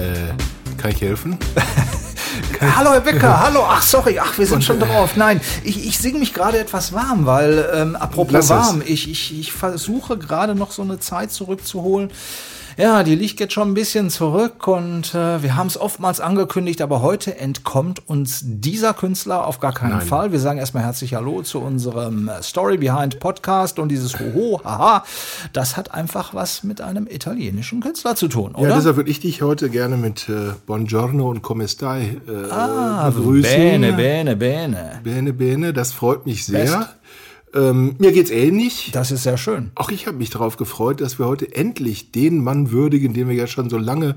Äh, kann ich helfen? hallo Herr Becker, hallo. Ach sorry, ach wir sind und, schon drauf. Nein, ich, ich singe mich gerade etwas warm, weil ähm, apropos warm, ich, ich, ich versuche gerade noch so eine Zeit zurückzuholen ja, die liegt jetzt schon ein bisschen zurück und äh, wir haben es oftmals angekündigt, aber heute entkommt uns dieser Künstler auf gar keinen Nein. Fall. Wir sagen erstmal herzlich Hallo zu unserem äh, Story Behind Podcast und dieses Hoho, haha, das hat einfach was mit einem italienischen Künstler zu tun, oder? Ja, deshalb würde ich dich heute gerne mit äh, Buongiorno und Come stai äh, ah, begrüßen. Bene, bene, bene. Bene, bene, das freut mich sehr. Best. Ähm, mir geht's ähnlich. Das ist sehr schön. Auch ich habe mich darauf gefreut, dass wir heute endlich den Mann würdigen, den wir ja schon so lange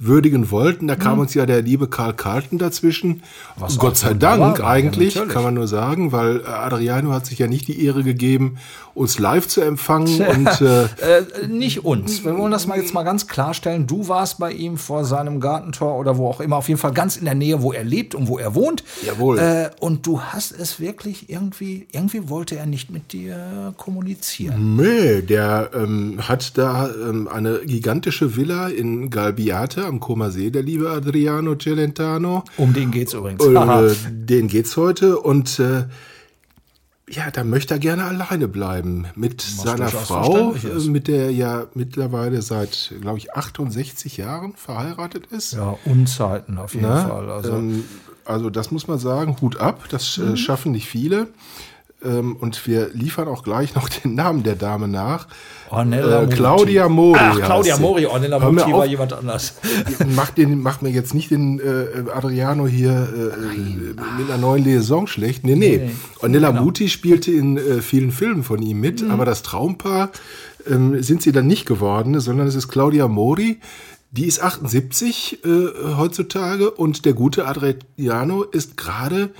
würdigen wollten. Da kam mhm. uns ja der liebe Karl Carlton dazwischen. Was Gott sei Dank war, eigentlich, ja, kann man nur sagen, weil äh, Adriano hat sich ja nicht die Ehre gegeben, uns live zu empfangen. und, äh, äh, nicht uns. Wir wollen das mal jetzt mal ganz klarstellen. Du warst bei ihm vor seinem Gartentor oder wo auch immer, auf jeden Fall ganz in der Nähe, wo er lebt und wo er wohnt. Jawohl. Äh, und du hast es wirklich irgendwie, irgendwie wollte er nicht mit dir kommunizieren. Nee, der ähm, hat da ähm, eine gigantische Villa in Galbiate am Koma See, der liebe Adriano Celentano. Um den geht's übrigens. Äh, den geht's heute und äh, ja, da möchte er gerne alleine bleiben mit Was seiner Frau, äh, mit der er ja mittlerweile seit, glaube ich, 68 Jahren verheiratet ist. Ja, Unzeiten auf jeden Na, Fall. Also. Ähm, also das muss man sagen, Hut ab, das äh, mhm. schaffen nicht viele. Ähm, und wir liefern auch gleich noch den Namen der Dame nach. Ornella äh, Claudia Mori. Ach, Claudia Mori. Ornella Muti war jemand anders. Mach, den, mach mir jetzt nicht den äh, Adriano hier äh, mit einer neuen Liaison schlecht. Nee, nee. nee Ornella genau. Muti spielte in äh, vielen Filmen von ihm mit, mhm. aber das Traumpaar ähm, sind sie dann nicht geworden, sondern es ist Claudia Mori. Die ist 78 äh, heutzutage und der gute Adriano ist gerade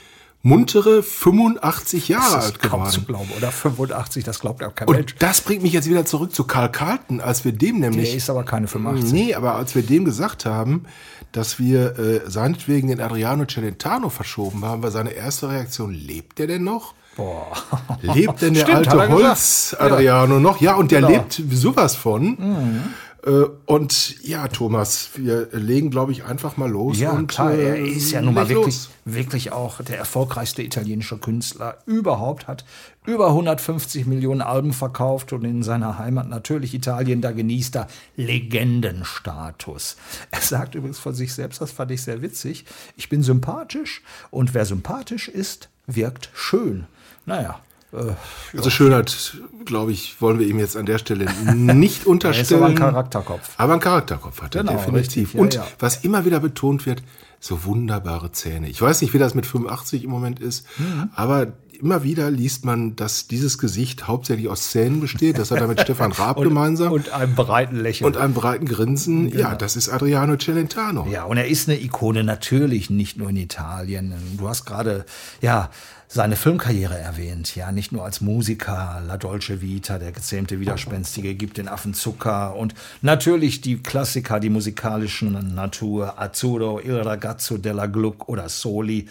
muntere 85 Jahre alt geworden. Kaum zu glauben, oder 85, das glaubt auch kein Und Mensch. das bringt mich jetzt wieder zurück zu Karl Carlton, als wir dem nämlich... Der ist aber keine 85. Nee, aber als wir dem gesagt haben, dass wir äh, seinetwegen den Adriano Celentano verschoben haben, war seine erste Reaktion, lebt der denn noch? Boah. Lebt denn der Stimmt, alte Holz-Adriano ja. noch? Ja, und der genau. lebt sowas von. Mhm. Äh, und ja, Thomas, wir legen, glaube ich, einfach mal los. Ja, und, klar, er äh, ist ja nun mal wirklich, wirklich auch der erfolgreichste italienische Künstler überhaupt, hat über 150 Millionen Alben verkauft und in seiner Heimat natürlich Italien, da genießt er Legendenstatus. Er sagt übrigens von sich selbst, das fand ich sehr witzig, ich bin sympathisch und wer sympathisch ist, wirkt schön. Naja, äh, also Schönheit, glaube ich, wollen wir ihm jetzt an der Stelle nicht unterstellen. er ist aber ein Charakterkopf. Aber ein Charakterkopf hat er genau, definitiv. Ja, Und ja. was immer wieder betont wird, so wunderbare Zähne. Ich weiß nicht, wie das mit 85 im Moment ist, mhm. aber immer wieder liest man, dass dieses Gesicht hauptsächlich aus Zähnen besteht. Das hat er mit Stefan Raab und, gemeinsam. Und einem breiten Lächeln. Und einem breiten Grinsen. Genau. Ja, das ist Adriano Celentano. Ja, und er ist eine Ikone natürlich nicht nur in Italien. Du hast gerade, ja, seine Filmkarriere erwähnt, ja, nicht nur als Musiker, La Dolce Vita, der gezähmte Widerspenstige, gibt den Affen Zucker und natürlich die Klassiker, die musikalischen Natur, Azzurro, Il Ragazzo della Gluck oder Soli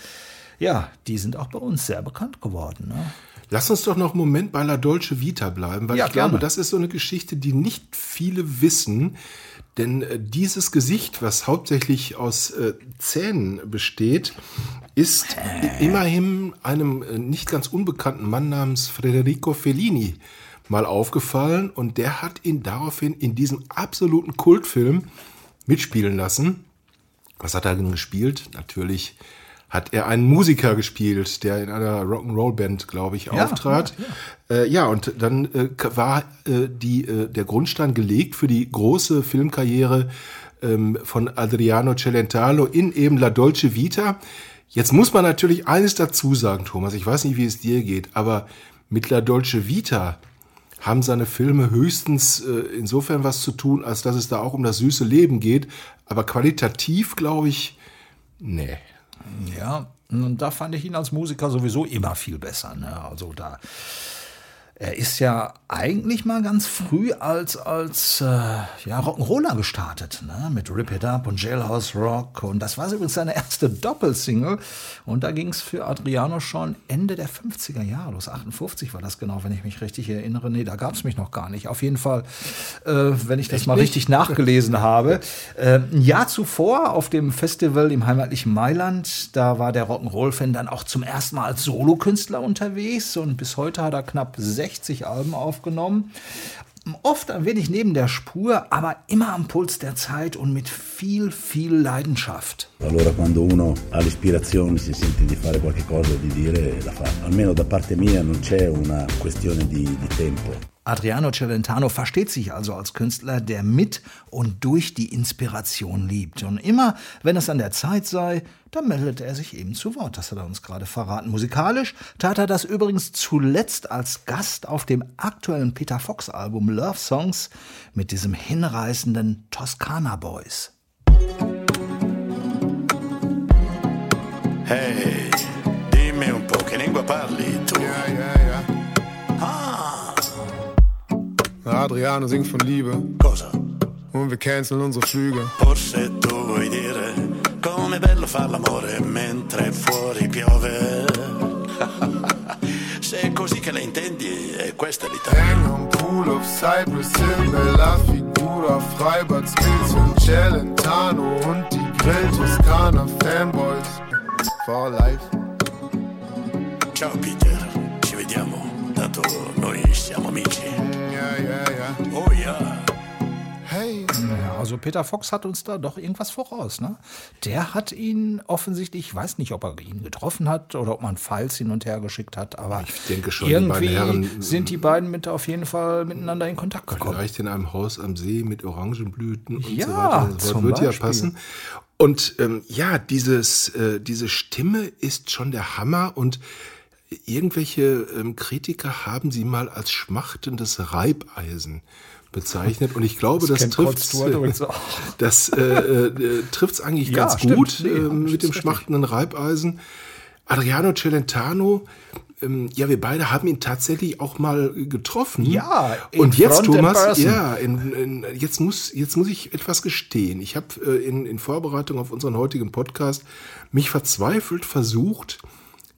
ja, die sind auch bei uns sehr bekannt geworden. Ne? Lass uns doch noch einen Moment bei La Dolce Vita bleiben, weil ja, ich gerne. glaube, das ist so eine Geschichte, die nicht viele wissen. Denn äh, dieses Gesicht, was hauptsächlich aus äh, Zähnen besteht, ist immerhin einem äh, nicht ganz unbekannten Mann namens Federico Fellini mal aufgefallen und der hat ihn daraufhin in diesem absoluten Kultfilm mitspielen lassen. Was hat er denn gespielt? Natürlich hat er einen Musiker gespielt, der in einer Rock'n'Roll-Band, glaube ich, ja, auftrat. Ja, ja. Äh, ja, und dann äh, war äh, die, äh, der Grundstein gelegt für die große Filmkarriere ähm, von Adriano Celentano in eben La Dolce Vita. Jetzt muss man natürlich eines dazu sagen, Thomas. Ich weiß nicht, wie es dir geht, aber mit La Dolce Vita haben seine Filme höchstens äh, insofern was zu tun, als dass es da auch um das süße Leben geht. Aber qualitativ, glaube ich, nee. Ja, und da fand ich ihn als Musiker sowieso immer viel besser. Ne? Also da er ist ja eigentlich mal ganz früh als, als äh, ja, Rock'n'Roller gestartet, ne? mit Rip It Up und Jailhouse Rock. Und das war übrigens seine erste Doppelsingle. Und da ging es für Adriano schon Ende der 50er Jahre los. 58 war das genau, wenn ich mich richtig erinnere. Nee, da gab es mich noch gar nicht. Auf jeden Fall, äh, wenn ich das Echt mal nicht? richtig nachgelesen habe. Äh, ein Jahr zuvor auf dem Festival im heimatlichen Mailand, da war der Rock'n'Roll-Fan dann auch zum ersten Mal als Solokünstler unterwegs. Und bis heute hat er knapp 60 60 Alben aufgenommen. Oft ein wenig neben der Spur, aber immer am Puls der Zeit und mit viel, viel Leidenschaft. Allora quando uno ha l'ispirazione si sente di fare qualche cosa, di dire, la fa. Almeno da parte mia non c'è una questione di, di tempo. Adriano Celentano versteht sich also als Künstler, der mit und durch die Inspiration liebt. Und immer, wenn es an der Zeit sei, dann meldet er sich eben zu Wort. Das hat er uns gerade verraten. Musikalisch tat er das übrigens zuletzt als Gast auf dem aktuellen Peter Fox Album Love Songs mit diesem hinreißenden Toskana Boys. Hey, dimmi un po' che lingua parli tu. Ja, ja, ja. Adriano singt von Liebe. Cosa? Und wir canceln unsere Flüge. Forse tu vuoi dire com'è bello far l'amore mentre fuori piove. Se è così che la intendi, è questa l'Italia. Hang am Pool of Cyprus Hill, Bella Figura, Freibad, Skills und Celentano und die Grill Toskana Fanboys. For life. Ciao Peter, Tanto noi siamo amici. Ja, ja, ja. Oh ja. Hey. Ja, also Peter Fox hat uns da doch irgendwas voraus. Ne? Der hat ihn offensichtlich, ich weiß nicht, ob er ihn getroffen hat oder ob man Files hin und her geschickt hat, aber Ich denke schon, die irgendwie beiden Herren- sind die beiden mit auf jeden Fall miteinander in Kontakt gekommen. Vielleicht in einem Haus am See mit Orangenblüten und Ja, so weiter. und so fort. wird ja Beispiel. passen. Und ähm, ja, dieses, äh, diese Stimme ist schon der Hammer und irgendwelche ähm, Kritiker haben sie mal als schmachtendes Reibeisen bezeichnet und ich glaube, das, Rod trifft auch. das äh, äh, trifft es eigentlich Ja, ganz stimmt. gut Nee, äh, mit dem schmachtenden Reibeisen. Adriano Celentano, ähm, ja, wir beide haben ihn tatsächlich auch mal getroffen. Ja, in und jetzt, front Thomas, ja, in, in, jetzt muss jetzt muss ich etwas gestehen. Ich habe äh, in, in Vorbereitung auf unseren heutigen Podcast mich verzweifelt versucht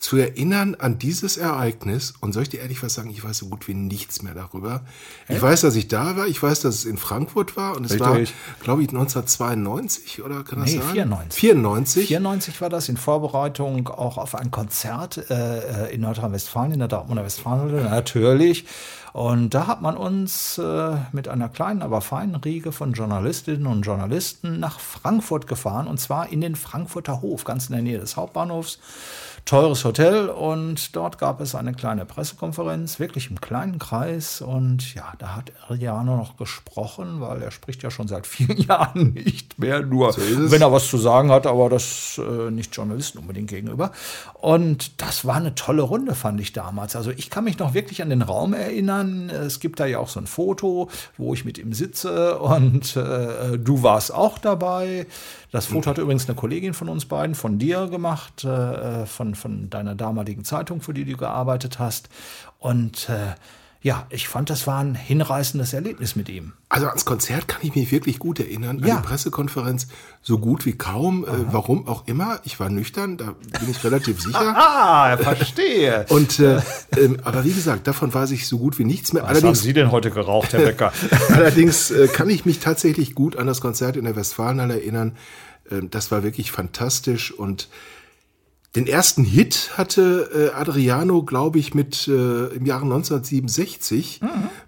zu erinnern an dieses Ereignis. Und soll ich dir ehrlich was sagen? Ich weiß so gut wie nichts mehr darüber. Ich weiß, dass ich da war. Ich weiß, dass es in Frankfurt war. Und es Richtig. war, glaube ich, 1992 oder kann das Nee, sein? 94. 94. 94 war das in Vorbereitung auch auf ein Konzert äh, in Nordrhein-Westfalen, in der Dortmunder Westfalenhalle, natürlich. Und da hat man uns äh, mit einer kleinen, aber feinen Riege von Journalistinnen und Journalisten nach Frankfurt gefahren. Und zwar in den Frankfurter Hof, ganz in der Nähe des Hauptbahnhofs. Teures Hotel und dort gab es eine kleine Pressekonferenz, wirklich im kleinen Kreis. Und ja, da hat Ariano noch gesprochen, weil er spricht ja schon seit vielen Jahren nicht mehr, nur es. wenn er was zu sagen hat, aber das äh, nicht Journalisten unbedingt gegenüber. Und das war eine tolle Runde, fand ich damals. Also ich kann mich noch wirklich an den Raum erinnern. Es gibt da ja auch so ein Foto, wo ich mit ihm sitze und äh, du warst auch dabei. Das Foto hat übrigens eine Kollegin von uns beiden, von dir gemacht, äh, von, von deiner damaligen Zeitung, für die du gearbeitet hast. Und äh, ja, ich fand, das war ein hinreißendes Erlebnis mit ihm. Also ans Konzert kann ich mich wirklich gut erinnern. Ja. An die Pressekonferenz so gut wie kaum. Äh, warum auch immer. Ich war nüchtern, da bin ich relativ sicher. Ah, verstehe. Und äh, ähm, aber wie gesagt, davon weiß ich so gut wie nichts mehr. Was haben Allerdings, Sie denn heute geraucht, Herr Becker? allerdings äh, kann ich mich tatsächlich gut an das Konzert in der Westfalenhalle erinnern. Ähm, das war wirklich fantastisch und den ersten Hit hatte äh, Adriano, glaube ich, mit äh, im Jahre 1967,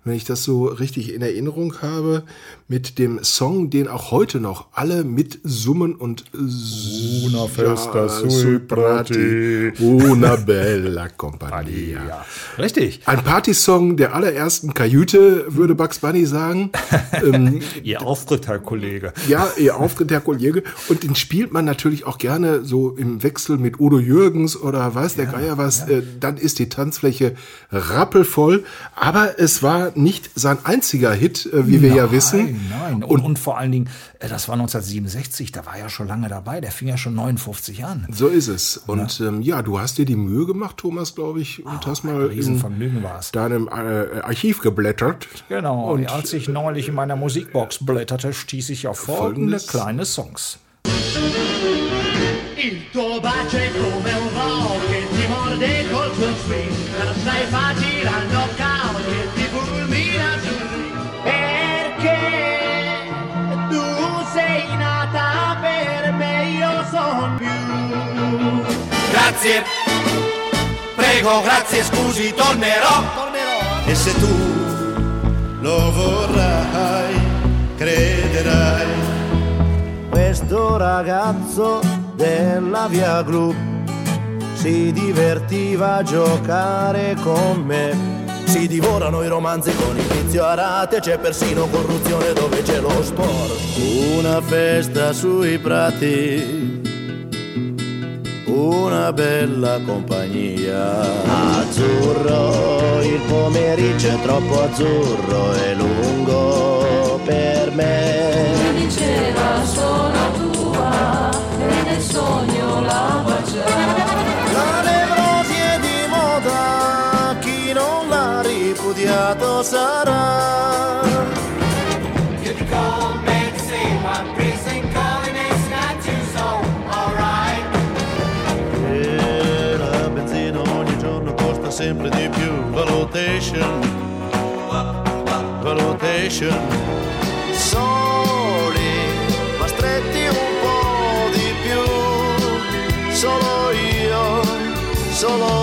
wenn ich das so richtig in Erinnerung habe, mit dem Song, den auch heute noch alle mitsummen und Una festa sui prati. Una bella compagnia. Richtig. Ein Partysong der allerersten Kajüte, würde Bugs Bunny sagen. ähm, Ihr Auftritt, Herr Kollege. ja, ihr Auftritt, Herr Kollege. Und den spielt man natürlich auch gerne so im Wechsel mit Udo Udo Jürgens oder weiß der Geier was, äh, dann ist die Tanzfläche rappelvoll. Aber es war nicht sein einziger Hit, äh, wie wir nein, ja wissen. Nein, und, und, vor allen Dingen, äh, das war 1967, da war er schon lange dabei, der fing ja schon 59 an. So ist es. Und ja, ähm, ja du hast dir die Mühe gemacht, Thomas, glaube ich, und oh, hast mal in deinem äh, Archiv geblättert. Genau, und als ich neulich in meiner Musikbox blätterte, stieß ich auf folgende kleine Songs. Il tuo bacio è come un rock che ti morde col tuo swing, non stai facile al knockout che ti fulmina su perché tu sei nata per me, io son più. Grazie, prego, grazie, scusi, tornerò. tornerò. E se tu lo vorrai, crederai. Questo ragazzo della via Gru si divertiva a giocare con me. Si divorano i romanzi con inizio a rate, c'è persino corruzione dove c'è lo sport. Una festa sui prati, una bella compagnia. Azzurro, il pomeriggio è troppo azzurro e lungo per me. Mi diceva sono tua sogno la baciare. La nevrosi è di moda, chi non l'ha ripudiato sarà. You call me to say one precinct calling it's not too so alright. E la benzina ogni giorno costa sempre di più. Valutation, valutation. Soli, solo io, solo tu.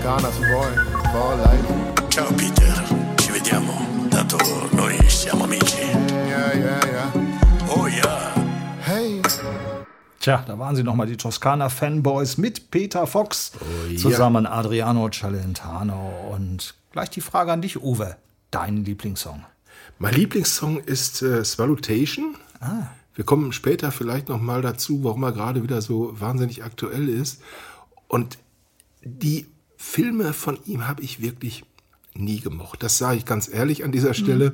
Toscana boy, for life. Ciao Peter, ci vediamo, dato noi siamo amici. Yeah, yeah, yeah. Oh ja. Hey. Tja, da waren sie nochmal die Toskana Fanboys mit Peter Fox, oh, ja. zusammen Adriano Celentano. Und gleich die Frage an dich, Uwe. Dein Lieblingssong? Mein Lieblingssong ist äh, Swallotation. Ah. Wir kommen später vielleicht noch mal dazu, warum er gerade wieder so wahnsinnig aktuell ist. Und die Filme von ihm habe ich wirklich nie gemocht. Das sage ich ganz ehrlich an dieser Stelle.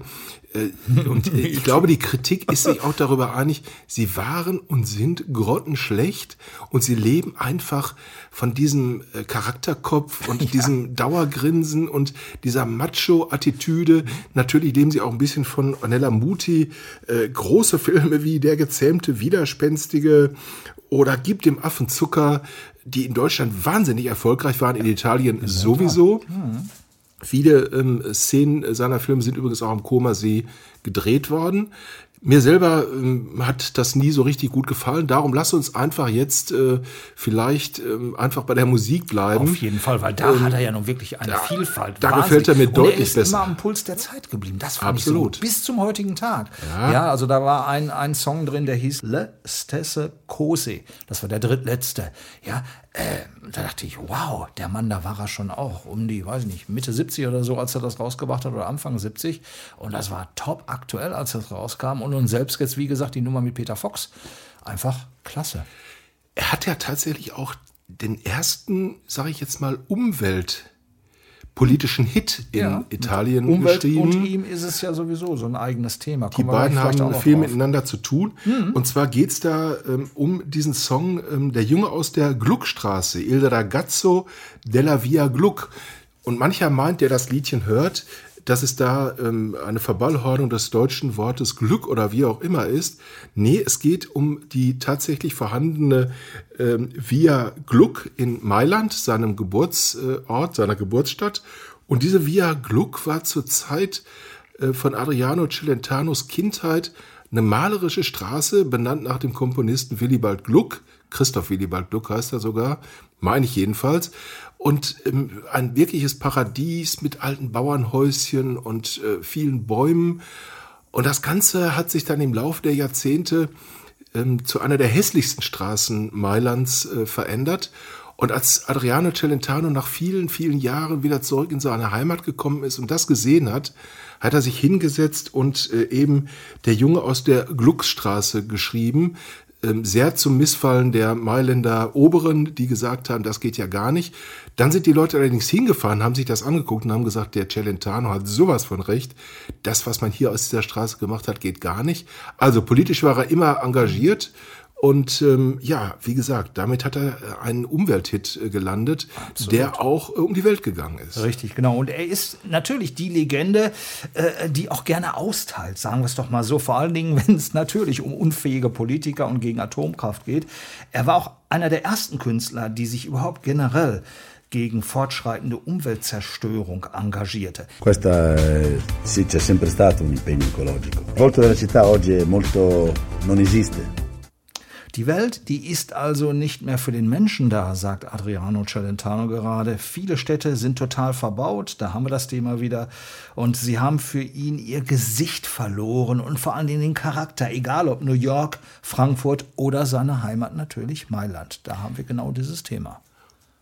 Mhm. Und äh, ich glaube, die Kritik ist sich auch darüber einig, sie waren und sind grottenschlecht und sie leben einfach von diesem äh, Charakterkopf und ja. diesem Dauergrinsen und dieser Macho-Attitüde. Natürlich leben sie auch ein bisschen von Ornella Muti. große Filme wie Der gezähmte Widerspenstige oder Gib dem Affen Zucker, die in Deutschland wahnsinnig erfolgreich waren, in Italien sowieso. Mhm. Viele ähm, Szenen seiner Filme sind übrigens auch am Koma See gedreht worden. Mir selber ähm, hat das nie so richtig gut gefallen. Darum lass uns einfach jetzt äh, vielleicht ähm, einfach bei der Musik bleiben. Auf jeden Fall, weil da ähm, hat er ja nun wirklich eine da, Vielfalt. Da gefällt er mir deutlich Und er ist besser. immer am Puls der Zeit geblieben. Das fand Absolut. ich so bis zum heutigen Tag. Ja. ja, also da war ein, ein Song drin, der hieß Le Stesse Cose. Das war der drittletzte. Ja, äh, da dachte ich, wow, der Mann, da war er schon auch um die, weiß ich nicht, Mitte 70 oder so, als er das rausgebracht hat oder Anfang 70. Und das war top aktuell, als das rauskam. Und nun selbst jetzt, wie gesagt, die Nummer mit Peter Fox. Einfach klasse. Er hat ja tatsächlich auch den ersten, sage ich jetzt mal, Umwelt- politischen Hit in ja. Italien Umwelt geschrieben. Und ihm ist es ja sowieso so ein eigenes Thema. Kommen die beiden haben viel drauf. miteinander zu tun. Mhm. Und zwar geht es da ähm, um diesen Song ähm, Der Junge aus der Gluckstraße, Il ragazzo della via Gluck. Und mancher meint, der das Liedchen hört, dass es da ähm, eine Verballhornung des deutschen Wortes Glück oder wie auch immer ist. Nee, es geht um die tatsächlich vorhandene ähm, Via Gluck in Mailand, seinem Geburtsort, seiner Geburtsstadt. Und diese Via Gluck war zur Zeit äh, von Adriano Celentanos Kindheit eine malerische Straße, benannt nach dem Komponisten Willibald Gluck. Christoph Willibald Gluck heißt er sogar, meine ich jedenfalls. Und ähm, ein wirkliches Paradies mit alten Bauernhäuschen und äh, vielen Bäumen. Und das Ganze hat sich dann im Laufe der Jahrzehnte ähm, zu einer der hässlichsten Straßen Mailands äh, verändert. Und als Adriano Celentano nach vielen, vielen Jahren wieder zurück in seine Heimat gekommen ist und das gesehen hat, hat er sich hingesetzt und äh, eben der Junge aus der Glucksstraße geschrieben, sehr zum Missfallen der Mailänder Oberen, die gesagt haben, das geht ja gar nicht. Dann sind die Leute allerdings hingefahren, haben sich das angeguckt und haben gesagt, der Celentano hat sowas von recht. Das, was man hier aus dieser Straße gemacht hat, geht gar nicht. Also politisch war er immer engagiert und ähm, ja, wie gesagt, damit hat er äh, einen Umwelthit äh, gelandet, Absolut. der auch äh, um die Welt gegangen ist. Richtig, genau. Und er ist natürlich die Legende, äh, die auch gerne austeilt, sagen wir es doch mal so. Vor allen Dingen, wenn es natürlich um unfähige Politiker und gegen Atomkraft geht. Er war auch einer der ersten Künstler, die sich überhaupt generell gegen fortschreitende Umweltzerstörung engagierte. Questa sì, c'è sempre stato un impegno ecologico. Il volto della città oggi è molto non esiste. Die Welt, die ist also nicht mehr für den Menschen da, sagt Adriano Celentano gerade. Viele Städte sind total verbaut, da haben wir das Thema wieder. Und sie haben für ihn ihr Gesicht verloren und vor allem den Charakter, egal ob New York, Frankfurt oder seine Heimat natürlich Mailand. Da haben wir genau dieses Thema.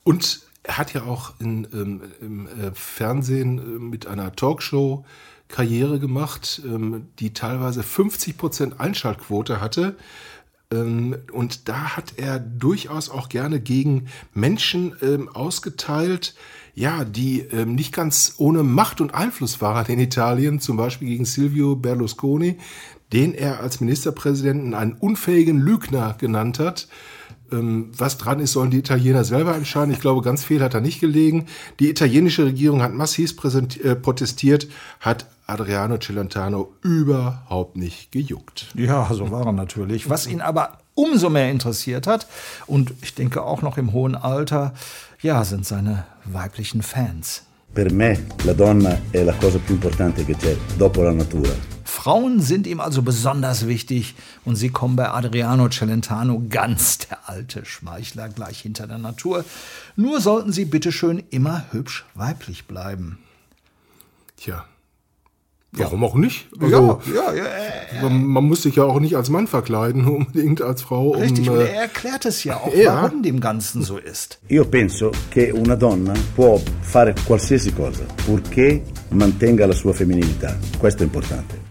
Und er hat ja auch in, ähm, im äh, Fernsehen äh, mit einer Talkshow Karriere gemacht, ähm, die teilweise 50 Prozent Einschaltquote hatte. Ähm, und da hat er durchaus auch gerne gegen Menschen ähm, ausgeteilt, ja, die ähm, nicht ganz ohne Macht und Einfluss waren in Italien, zum Beispiel gegen Silvio Berlusconi, den er als Ministerpräsidenten einen unfähigen Lügner genannt hat. Was dran ist, sollen die Italiener selber entscheiden. Ich glaube, ganz viel hat da nicht gelegen. Die italienische Regierung hat massiv äh, protestiert, hat Adriano Celentano überhaupt nicht gejuckt. Ja, so war er natürlich. Was ihn aber umso mehr interessiert hat, und ich denke auch noch im hohen Alter, ja, sind seine weiblichen Fans. Per me la donna è la cosa più importante che c'è dopo la natura. Frauen sind ihm also besonders wichtig und sie kommen bei Adriano Celentano ganz der alte Schmeichler gleich hinter der Natur. Nur sollten sie bitteschön immer hübsch weiblich bleiben. Tja, Warum ja. auch nicht? Also, ja, ja, ja, Man muss sich ja auch nicht als Mann verkleiden, unbedingt als Frau. Richtig, um, und er erklärt es ja auch, warum dem Ganzen so ist. Io penso che una donna può fare qualsiasi cosa, purché mantenga la sua femminilità. Questo è importante.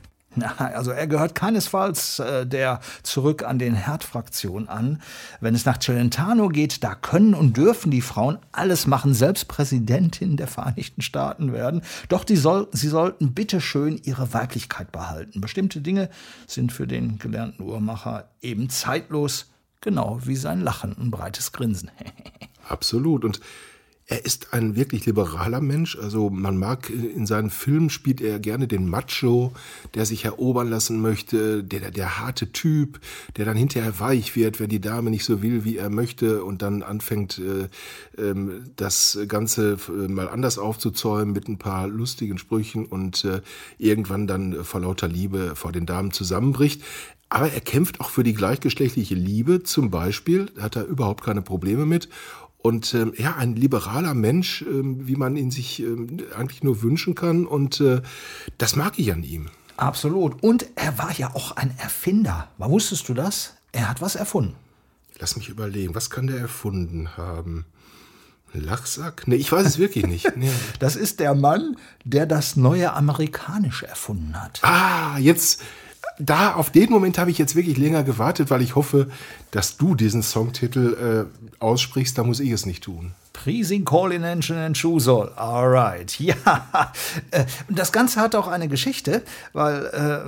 Also er gehört keinesfalls äh, der zurück an den Herdfraktion an. Wenn es nach Celentano geht, da können und dürfen die Frauen alles machen, selbst Präsidentin der Vereinigten Staaten werden. Doch die soll, sie sollten bitteschön ihre Weiblichkeit behalten. Bestimmte Dinge sind für den gelernten Uhrmacher eben zeitlos, genau wie sein Lachen und breites Grinsen. Absolut. Und er ist ein wirklich liberaler Mensch. Also man mag in seinen Filmen spielt er gerne den Macho, der sich erobern lassen möchte, der, der, der harte Typ, der dann hinterher weich wird, wenn die Dame nicht so will, wie er möchte und dann anfängt, äh, äh, das Ganze äh, mal anders aufzuzäumen mit ein paar lustigen Sprüchen und äh, irgendwann dann vor lauter Liebe vor den Damen zusammenbricht. Aber er kämpft auch für die gleichgeschlechtliche Liebe zum Beispiel, hat er überhaupt keine Probleme mit. Und ähm, ja, ein liberaler Mensch, ähm, wie man ihn sich ähm, eigentlich nur wünschen kann. Und äh, das mag ich an ihm. Absolut. Und er war ja auch ein Erfinder. Wusstest du das? Er hat was erfunden. Lass mich überlegen, was kann der erfunden haben? Lachsack? Nee, ich weiß es wirklich nicht. Nee. Das ist der Mann, der das neue Amerikanisch erfunden hat. Ah, jetzt, da, auf den Moment habe ich jetzt wirklich länger gewartet, weil ich hoffe, dass du diesen Songtitel äh, aussprichst. Da muss ich es nicht tun. Pleasing Calling Engine and Chusol. Alright. Ja. Äh, das Ganze hat auch eine Geschichte, weil, äh,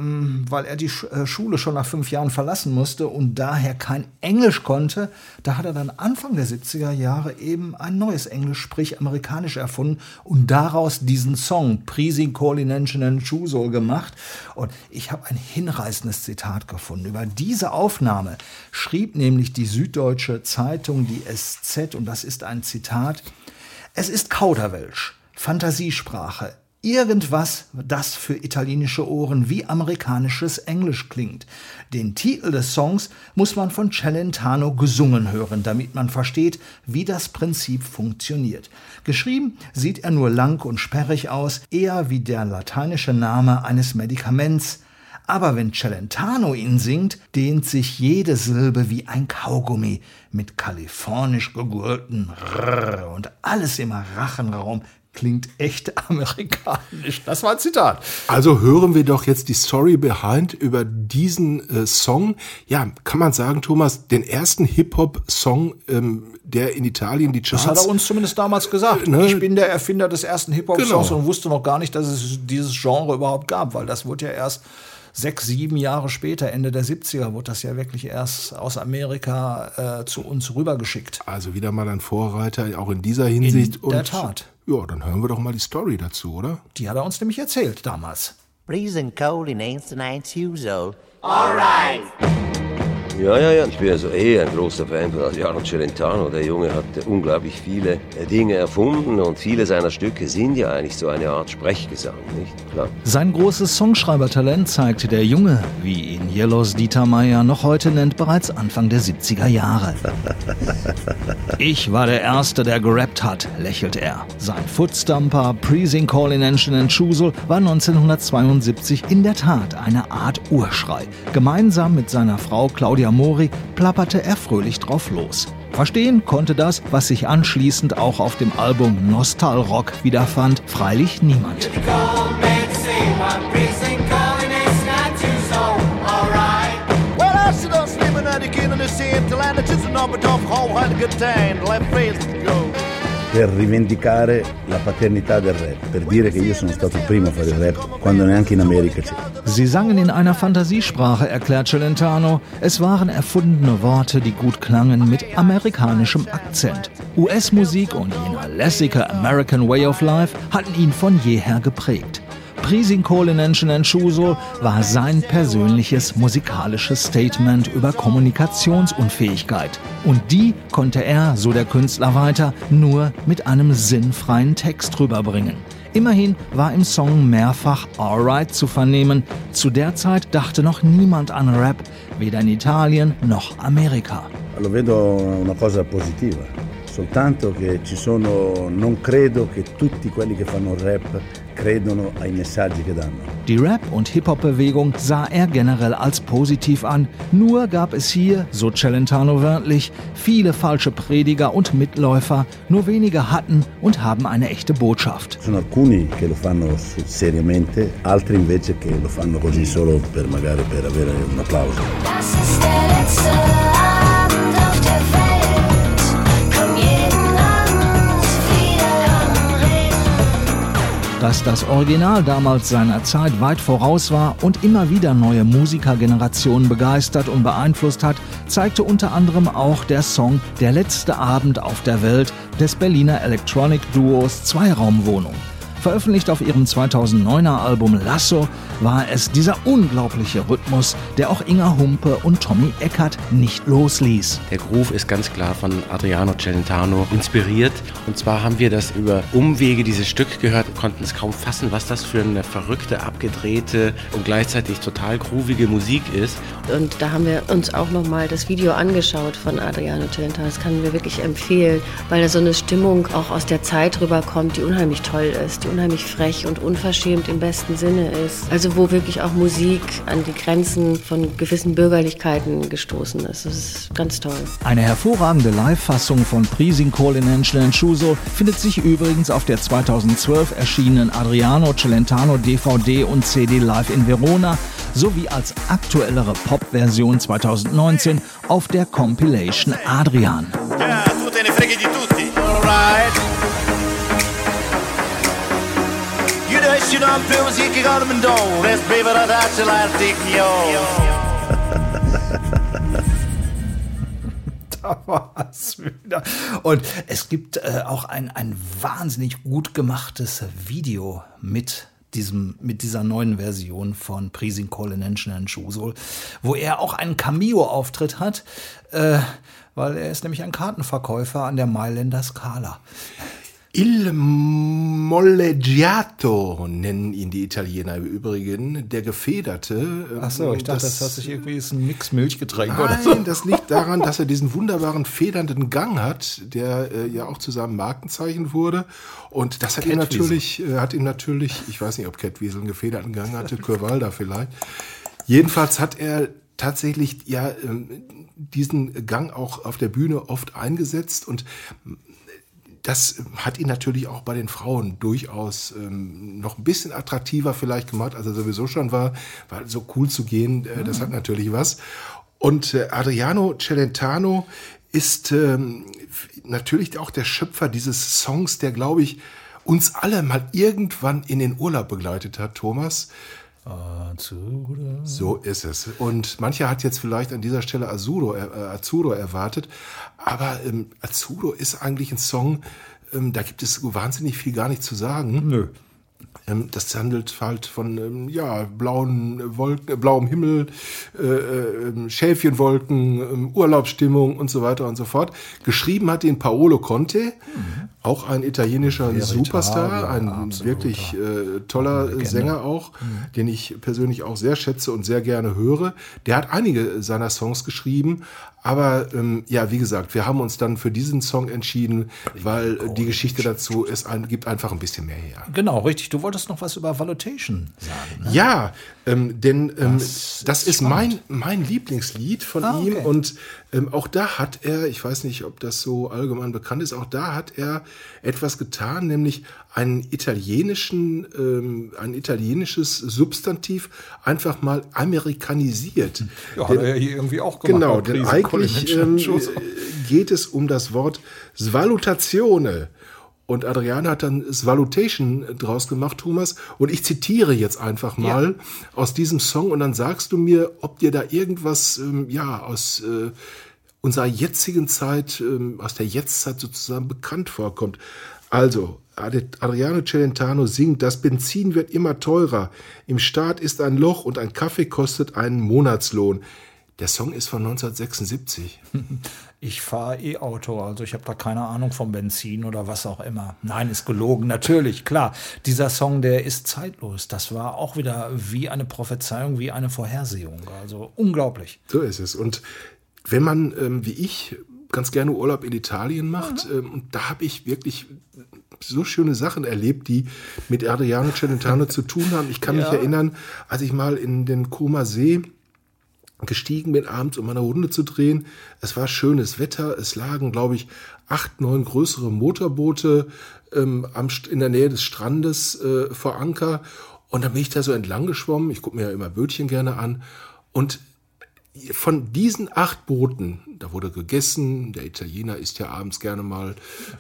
weil er die äh, Schule schon nach fünf Jahren verlassen musste und daher kein Englisch konnte. Da hat er dann Anfang der 70er Jahre eben ein neues Englisch, sprich amerikanisch erfunden und daraus diesen Song Pleasing Calling Engine and Chusol gemacht. Und ich habe ein hinreißendes Zitat gefunden. Über diese Aufnahme schrieb nämlich die Süddeutsche Zeitung, die SZ, und das ist ein Zitat, es ist Kauderwelsch, Fantasiesprache, Irgendwas, das für italienische Ohren wie amerikanisches Englisch klingt. Den Titel des Songs muss man von Celentano gesungen hören, damit man versteht, wie das Prinzip funktioniert. Geschrieben sieht er nur lang und sperrig aus, eher wie der lateinische Name eines Medikaments, aber wenn Celentano ihn singt, dehnt sich jede Silbe wie ein Kaugummi mit kalifornisch gegurten Rrr und alles im Rachenraum klingt echt amerikanisch. Das war ein Zitat. Also hören wir doch jetzt die Story behind über diesen äh, Song. Ja, kann man sagen, Thomas, den ersten Hip-Hop-Song, ähm, der in Italien die Charts... Das hat er uns zumindest damals gesagt. Ne? Ich bin der Erfinder des ersten Hip-Hop-Songs genau. und wusste noch gar nicht, dass es dieses Genre überhaupt gab, weil das wurde ja erst sechs, sieben Jahre später, Ende der 70er, wurde das ja wirklich erst aus Amerika äh, zu uns rübergeschickt. Also wieder mal ein Vorreiter, auch in dieser Hinsicht. In der Tat. Ja, dann hören wir doch mal die Story dazu, oder? Die hat er uns nämlich erzählt damals. Freezing cold in ancient usual. All right. Ja, ja, ja. Ich bin also eh ein großer Fan von Adriano Celentano. Der Junge hat unglaublich viele äh, Dinge erfunden und viele seiner Stücke sind ja eigentlich so eine Art Sprechgesang, nicht? Klar. Sein großes Songschreibertalent zeigte der Junge, wie ihn Yellows Dieter Meier noch heute nennt, bereits Anfang der 70er Jahre. Ich war der Erste, der gerappt hat, lächelt er. Sein Footstumper Preasing Call in Ancient Choosel war 1972 in der Tat eine Art Urschrei. Gemeinsam mit seiner Frau Claudia Mori plapperte er fröhlich drauf los. Verstehen konnte das, was sich anschließend auch auf dem Album Nostal Rock wiederfand, freilich niemand. Per rivendicare la paternità del rap, per dire che io sono stato il primo a fare il rap, quando neanche in Amerika c'è. Sie sangen in einer Fantasiesprache, erklärt Celentano. Es waren erfundene Worte, die gut klangen mit amerikanischem Akzent. US-Musik und jener lässige American Way of Life hatten ihn von jeher geprägt. Prisinkolinenschen Entschuso war sein persönliches musikalisches Statement über Kommunikationsunfähigkeit. Und die konnte er, so der Künstler weiter, nur mit einem sinnfreien Text rüberbringen. Immerhin war im Song mehrfach Alright zu vernehmen. Zu der Zeit dachte noch niemand an Rap, weder in Italien noch Amerika. Lo vedo una cosa positiva, soltanto che ci sono, non credo che tutti quelli che fanno rap credono ai messaggi che danno. Die Rap- und Hip-Hop-Bewegung sah er generell als positiv an. Nur gab es hier, so Celentano wörtlich, viele falsche Prediger und Mitläufer. Nur wenige hatten und haben eine echte Botschaft. Sono alcuni che lo Dass das Original damals seiner Zeit weit voraus war und immer wieder neue Musikergenerationen begeistert und beeinflusst hat, zeigte unter anderem auch der Song Der letzte Abend auf der Welt des Berliner Electronic Duos Zweiraumwohnung. Veröffentlicht auf ihrem 2009er Album Lasso war es dieser unglaubliche Rhythmus, der auch Inga Humpe und Tommy Eckert nicht losließ. Der Groove ist ganz klar von Adriano Celentano inspiriert. Und zwar haben wir das über Umwege dieses Stück gehört, konnten es kaum fassen, was das für eine verrückte, abgedrehte und gleichzeitig total groovige Musik ist. Und da haben wir uns auch nochmal das Video angeschaut von Adriano Celentano. Das kann wir wirklich empfehlen, weil da so eine Stimmung auch aus der Zeit rüberkommt, die unheimlich toll ist, die unheimlich frech und unverschämt im besten Sinne ist. Also wo wirklich auch Musik an die Grenzen von gewissen Bürgerlichkeiten gestoßen ist. Das ist ganz toll. Eine hervorragende Live-Fassung von Prising Call in Angela Schuso findet sich übrigens auf der 2012 erschienenen Adriano Celentano DVD und CD Live in Verona sowie als aktuellere Pop-Version 2019 auf der Compilation Adrian. Ja, tu te ne freghi di tutti. Alright. Lasci non più così che con me do Es bevere da ce Da war es wieder. Und es gibt äh, auch ein, ein wahnsinnig gut gemachtes Video mit diesem, mit dieser neuen Version von Prising Colinention and Chusol, wo er auch einen Cameo-Auftritt hat, äh, weil er ist nämlich ein Kartenverkäufer an der Mailänder Skala. Il Molleggiato nennen ihn die Italiener im Übrigen, der Gefederte. Ach so, ich dachte, das, das hat sich irgendwie ist ein Mix-Milchgetränk Nein, oder so. das liegt daran, dass er diesen wunderbaren federnden Gang hat, der äh, ja auch zu seinem Markenzeichen wurde. Und das hat ihm Catwiesel. natürlich, äh, hat ihm natürlich, ich weiß nicht, ob Catwiesel einen gefederten Gang hatte, Curvalda vielleicht. Jedenfalls hat er tatsächlich ja ähm, diesen Gang auch auf der Bühne oft eingesetzt und das hat ihn natürlich auch bei den Frauen durchaus ähm, noch ein bisschen attraktiver vielleicht gemacht, als er sowieso schon war, weil so cool zu gehen, äh, das hat natürlich was. Und äh, Adriano Celentano ist ähm, natürlich auch der Schöpfer dieses Songs, der, glaube ich, uns alle mal irgendwann in den Urlaub begleitet hat, Thomas. So ist es. Und mancher hat jetzt vielleicht an dieser Stelle Azuro, äh, Azuro erwartet. Aber ähm, Azuro ist eigentlich ein Song, ähm, da gibt es wahnsinnig viel gar nicht zu sagen. Nö. Ähm, das handelt halt von ähm, ja, blauen Wolken, äh, blauem Himmel, äh, äh, Schäfchenwolken, ähm, Urlaubsstimmung und so weiter und so fort. Geschrieben hat ihn Paolo Conte, auch ein italienischer Veritable, Superstar, ein absoluter. wirklich äh, toller. Sänger auch, den ich persönlich auch sehr schätze und sehr gerne höre. Der hat einige seiner Songs geschrieben, aber ähm, ja, wie gesagt, wir haben uns dann für diesen Song entschieden, weil äh, die Geschichte dazu es ein, gibt einfach ein bisschen mehr her. Genau, richtig. Du wolltest noch was über Valutation sagen. Ne? Ja, ähm, denn ähm, Das das, ist ist mein, mein Lieblingslied von Ah, ihm okay. und ähm, auch da hat er, ich weiß nicht, ob das so allgemein bekannt ist, auch da hat er etwas getan, nämlich einen italienischen, ähm, ein italienisches Substantiv einfach mal amerikanisiert. Ja, hat er ja hier irgendwie auch gemacht. Genau, bei denn eigentlich ähm, Mitchell. geht es um das Wort Svalutazione. Und Adriana hat dann Svalutation draus gemacht, Thomas. Und ich zitiere jetzt einfach mal aus diesem Song und dann sagst du mir, ob dir da irgendwas, ähm, ja, aus äh, unserer jetzigen Zeit, ähm, aus der Jetztzeit sozusagen bekannt vorkommt. Also, Ad- Adriano Celentano singt, das Benzin wird immer teurer. Im Staat ist ein Loch und ein Kaffee kostet einen Monatslohn. Der Song ist von 1976. Ich fahre E-Auto, also ich habe da keine Ahnung vom Benzin oder was auch immer. Nein, ist gelogen, natürlich, klar. Dieser Song, der ist zeitlos. Das war auch wieder wie eine Prophezeiung, wie eine Vorhersehung. Also unglaublich. So ist es. Und wenn man, ähm, wie ich, ganz gerne Urlaub in Italien macht, ähm, und da habe ich wirklich so schöne Sachen erlebt, die mit Adriano Celentano zu tun haben. Ich kann Ja. mich erinnern, als ich mal in den Koma See gestiegen bin, abends, um meine Runde zu drehen. Es war schönes Wetter. Es lagen, glaube ich, acht, neun größere Motorboote ähm, am, in der Nähe des Strandes äh, vor Anker. Und dann bin ich da so entlang geschwommen. Ich gucke mir ja immer Bötchen gerne an. Und von diesen acht Booten, da wurde gegessen, der Italiener isst ja abends gerne mal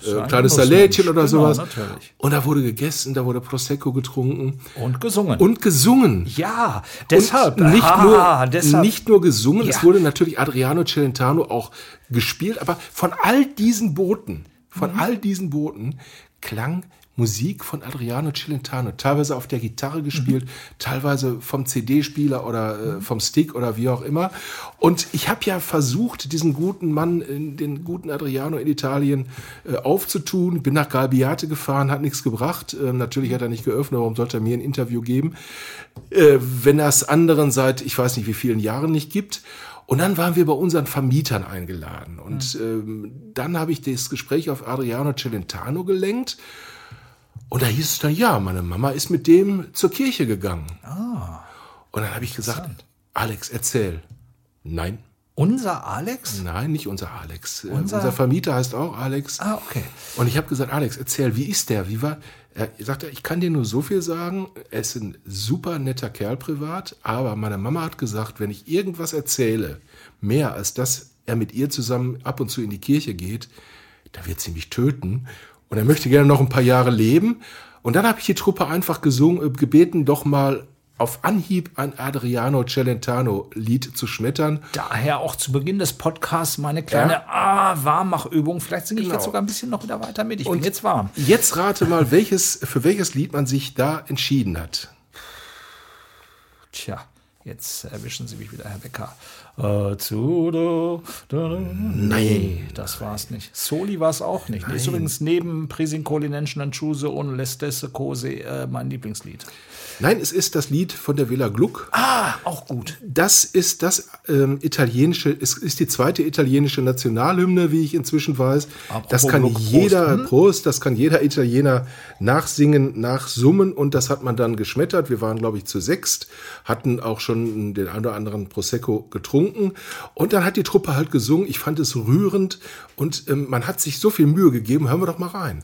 äh, ein ein kleines. Salätchen oder Genau, sowas. natürlich. Und da wurde gegessen, da wurde Prosecco getrunken. Und gesungen. Und gesungen. Ja, deshalb. Und nicht, Ah, nur, deshalb. nicht nur gesungen, Ja. es wurde natürlich Adriano Celentano auch gespielt, aber von all diesen Booten, von Mhm. all diesen Booten klang Musik von Adriano Celentano, teilweise auf der Gitarre gespielt, Mhm. teilweise vom CD-Spieler oder äh, vom Stick oder wie auch immer. Und ich habe ja versucht, diesen guten Mann, äh, den guten Adriano in Italien äh, aufzutun. Bin nach Galbiate gefahren, hat nichts gebracht. Ähm, natürlich hat er nicht geöffnet, warum sollte er mir ein Interview geben? Äh, wenn er es anderen seit, ich weiß nicht wie vielen Jahren nicht gibt. Und dann waren wir bei unseren Vermietern eingeladen. Und ähm, dann habe ich das Gespräch auf Adriano Celentano gelenkt. Und da hieß es dann, ja, meine Mama ist mit dem zur Kirche gegangen. Und dann habe ich gesagt, Alex, erzähl. Nein. Unser Alex? Nein, nicht unser Alex. Äh, Unser- Unser, Vermieter heißt auch Alex. Ah, okay. Und ich habe gesagt, Alex, erzähl, wie ist der? Wie war? Er sagte, ich kann dir nur so viel sagen. Er ist ein super netter Kerl privat, aber meine Mama hat gesagt, wenn ich irgendwas erzähle, mehr als dass er mit ihr zusammen ab und zu in die Kirche geht, da wird sie mich töten. Und er möchte gerne noch ein paar Jahre leben. Und dann habe ich die Truppe einfach gesungen, äh, gebeten, doch mal auf Anhieb ein Adriano Celentano Lied zu schmettern. Daher auch zu Beginn des Podcasts meine kleine ah, Warmmachübung. Vielleicht singe ich Genau. jetzt sogar ein bisschen noch wieder weiter mit. Ich Und bin jetzt warm. Jetzt rate mal, welches, für welches Lied man sich da entschieden hat. Tja, jetzt erwischen Sie mich wieder, Herr Becker. Azzurro. Nee, das war's nicht. Soli war es auch nicht. Ist übrigens neben Presin Colinenschen Anchuse und Lestesse Cose äh, mein Lieblingslied. Nein, es ist das Lied von der Villa Gluck. Ah, auch gut. Das ist das ähm, italienische, es ist die zweite italienische Nationalhymne, wie ich inzwischen weiß. Apropos das kann Gluck, Prost, jeder, hm? Prost, das kann jeder Italiener nachsingen, nachsummen und das hat man dann geschmettert. Wir waren, glaube ich, zu sechst, hatten auch schon den ein oder anderen Prosecco getrunken und dann hat die Truppe halt gesungen. Ich fand es rührend und ähm, man hat sich so viel Mühe gegeben. Hören wir doch mal rein.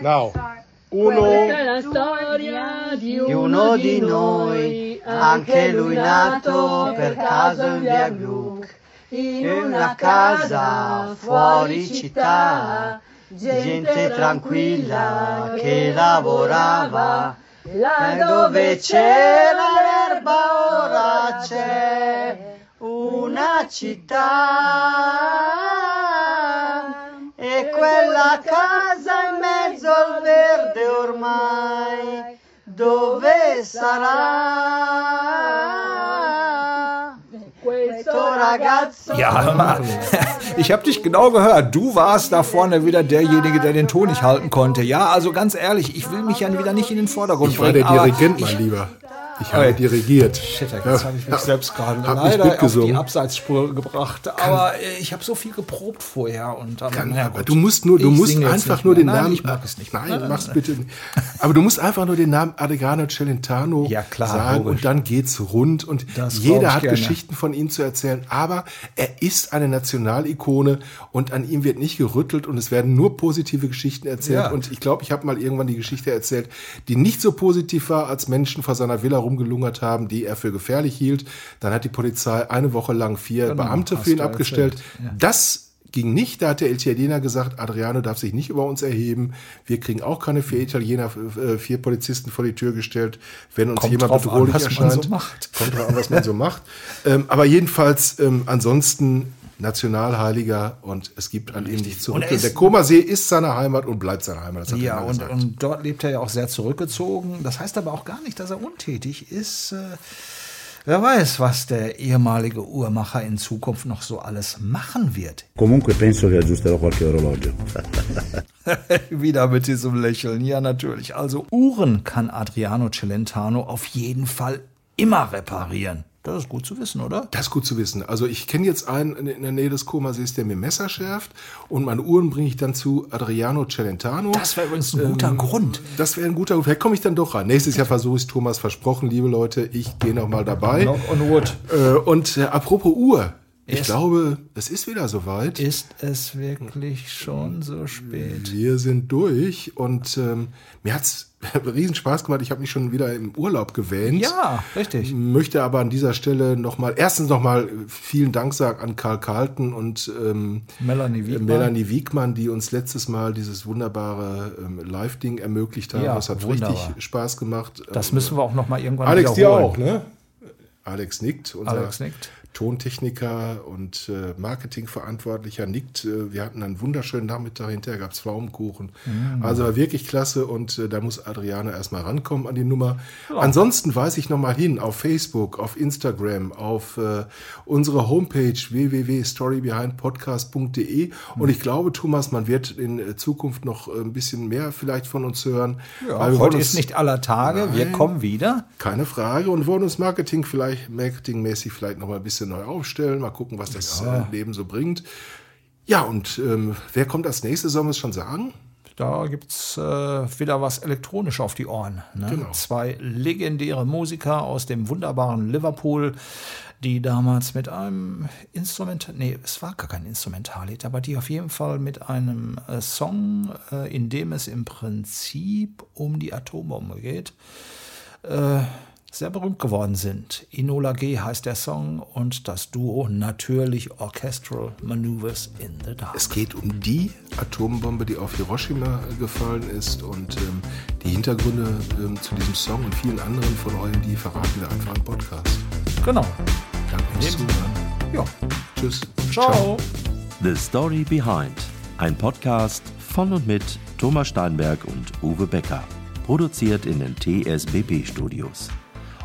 Now, Questa è la storia di uno di noi, anche lui nato per caso in via Gluck, in una casa fuori città, gente tranquilla che lavorava, là dove c'era l'erba ora c'è una città. E quella casa sarà? Questo ragazzo. Ja, hör mal. Ich habe dich genau gehört. Du warst da vorne wieder derjenige, der den Ton nicht halten konnte. Ja, also ganz ehrlich, ich will mich ja wieder nicht in den Vordergrund Ich war bringen. der aber Dirigent, ich, mein Lieber. Ich habe Ey. dirigiert. Shit, jetzt habe ich mich selbst gerade leider auf die. Abseitsspur gebracht. Aber äh, ich habe so viel geprobt vorher und dann, Kann, aber du musst nur, du musst einfach nur den Nein, Namen. Ich mag es nicht. mehr. Nein, mach's bitte nicht. Aber du musst einfach nur den Namen Adriano Celentano Ja, klar, sagen logisch. und dann geht's rund und Das jeder hat gerne. Geschichten von ihm zu erzählen. Aber er ist eine Nationalikone und an ihm wird nicht gerüttelt und es werden nur positive Geschichten erzählt. Ja. Und ich glaube, ich habe mal irgendwann die Geschichte erzählt, die nicht so positiv war, als Menschen vor seiner Villa rumgelungert haben, die er für gefährlich hielt. Dann hat die Polizei eine Woche lang vier Genau, Beamte für ihn abgestellt. erzählt. Ja. Das ging nicht. Da hat der Italiener gesagt, Adriano darf sich nicht über uns erheben. Wir kriegen auch keine vier Italiener, äh, vier Polizisten vor die Tür gestellt, wenn uns Kommt jemand drauf an, bedrohlich man erscheint. so macht. Kommt drauf an, was man so macht. Ähm, aber jedenfalls, ähm, ansonsten Nationalheiliger und es gibt an ihm nichts Und zurück. ist- der Komasee ist seine Heimat und bleibt seine Heimat. Das hat Ja, er und, und dort lebt er ja auch sehr zurückgezogen. Das heißt aber auch gar nicht, dass er untätig ist. Äh, Wer weiß, was der ehemalige Uhrmacher in Zukunft noch so alles machen wird. Comunque penso che aggiusterò qualche orologio. Wieder mit diesem Lächeln. Ja, natürlich. Also Uhren kann Adriano Celentano auf jeden Fall immer reparieren. Das ist gut zu wissen, oder? Das ist gut zu wissen. Also ich kenne jetzt einen in- der Nähe des Komasees, der mir Messer schärft und meine Uhren bringe ich dann zu Adriano Celentano. Das wäre übrigens ein guter Grund. Das wäre ein guter Grund. Vielleicht komme ich dann doch rein. Nächstes Jahr versuche ich es, Thomas, versprochen, liebe Leute. Ich gehe noch mal dabei. Knock on wood. Äh, und äh, apropos Uhr. Ich Ist- glaube, es ist wieder soweit. Ist es wirklich schon so spät? Wir sind durch und ähm, mir hat's riesen Spaß gemacht. Ich habe mich schon wieder im Urlaub gewähnt. Ja, richtig. Möchte aber an dieser Stelle nochmal, erstens nochmal vielen Dank sagen an Karl Carlton und ähm, Melanie Wiegmann. Melanie Wiegmann, die uns letztes Mal dieses wunderbare ähm, Live-Ding ermöglicht haben. Ja, das hat wunderbar. richtig Spaß gemacht. Das Ähm, müssen wir auch noch mal irgendwann Alex dir wiederholen. auch, ne? Alex nickt, Alex nickt. Tontechniker und äh, Marketingverantwortlicher nickt. Äh, wir hatten einen wunderschönen Nachmittag, hinterher gab es Pflaumenkuchen. Mm. Also war wirklich klasse und äh, da muss Adriano erstmal rankommen an die Nummer. Ansonsten weise ich nochmal hin auf Facebook, auf Instagram, auf äh, unsere Homepage www.storybehindpodcast.de und ich glaube, Thomas, man wird in äh, Zukunft noch ein bisschen mehr vielleicht von uns hören. Ja, wir heute uns- ist nicht aller Tage. Wir Nein. kommen wieder. keine Frage und wollen uns Marketing vielleicht, marketingmäßig vielleicht noch mal ein bisschen neu aufstellen. Mal gucken, was das Ja. äh, Leben so bringt. Ja, und ähm, wer kommt als nächstes, sollen wir es schon sagen? Da gibt's äh, wieder was elektronisch auf die Ohren. Ne? Genau. Zwei legendäre Musiker aus dem wunderbaren Liverpool, die damals mit einem Instrument, nee, es war gar kein Instrumentallied, aber die auf jeden Fall mit einem äh, Song, äh, in dem es im Prinzip um die Atombombe geht, äh, sehr berühmt geworden sind. Inola G heißt der Song und das Duo natürlich Orchestral Maneuvers in the Dark. Es geht um die Atombombe, die auf Hiroshima äh, gefallen ist und ähm, die Hintergründe ähm, zu diesem Song und vielen anderen von euch, die verraten wir einfach im Podcast. Genau. Danke fürs Zuhören. Ja. Tschüss. Ciao. The Story Behind. Ein Podcast von und mit Thomas Steinberg und Uwe Becker. Produziert in den TSBB Studios.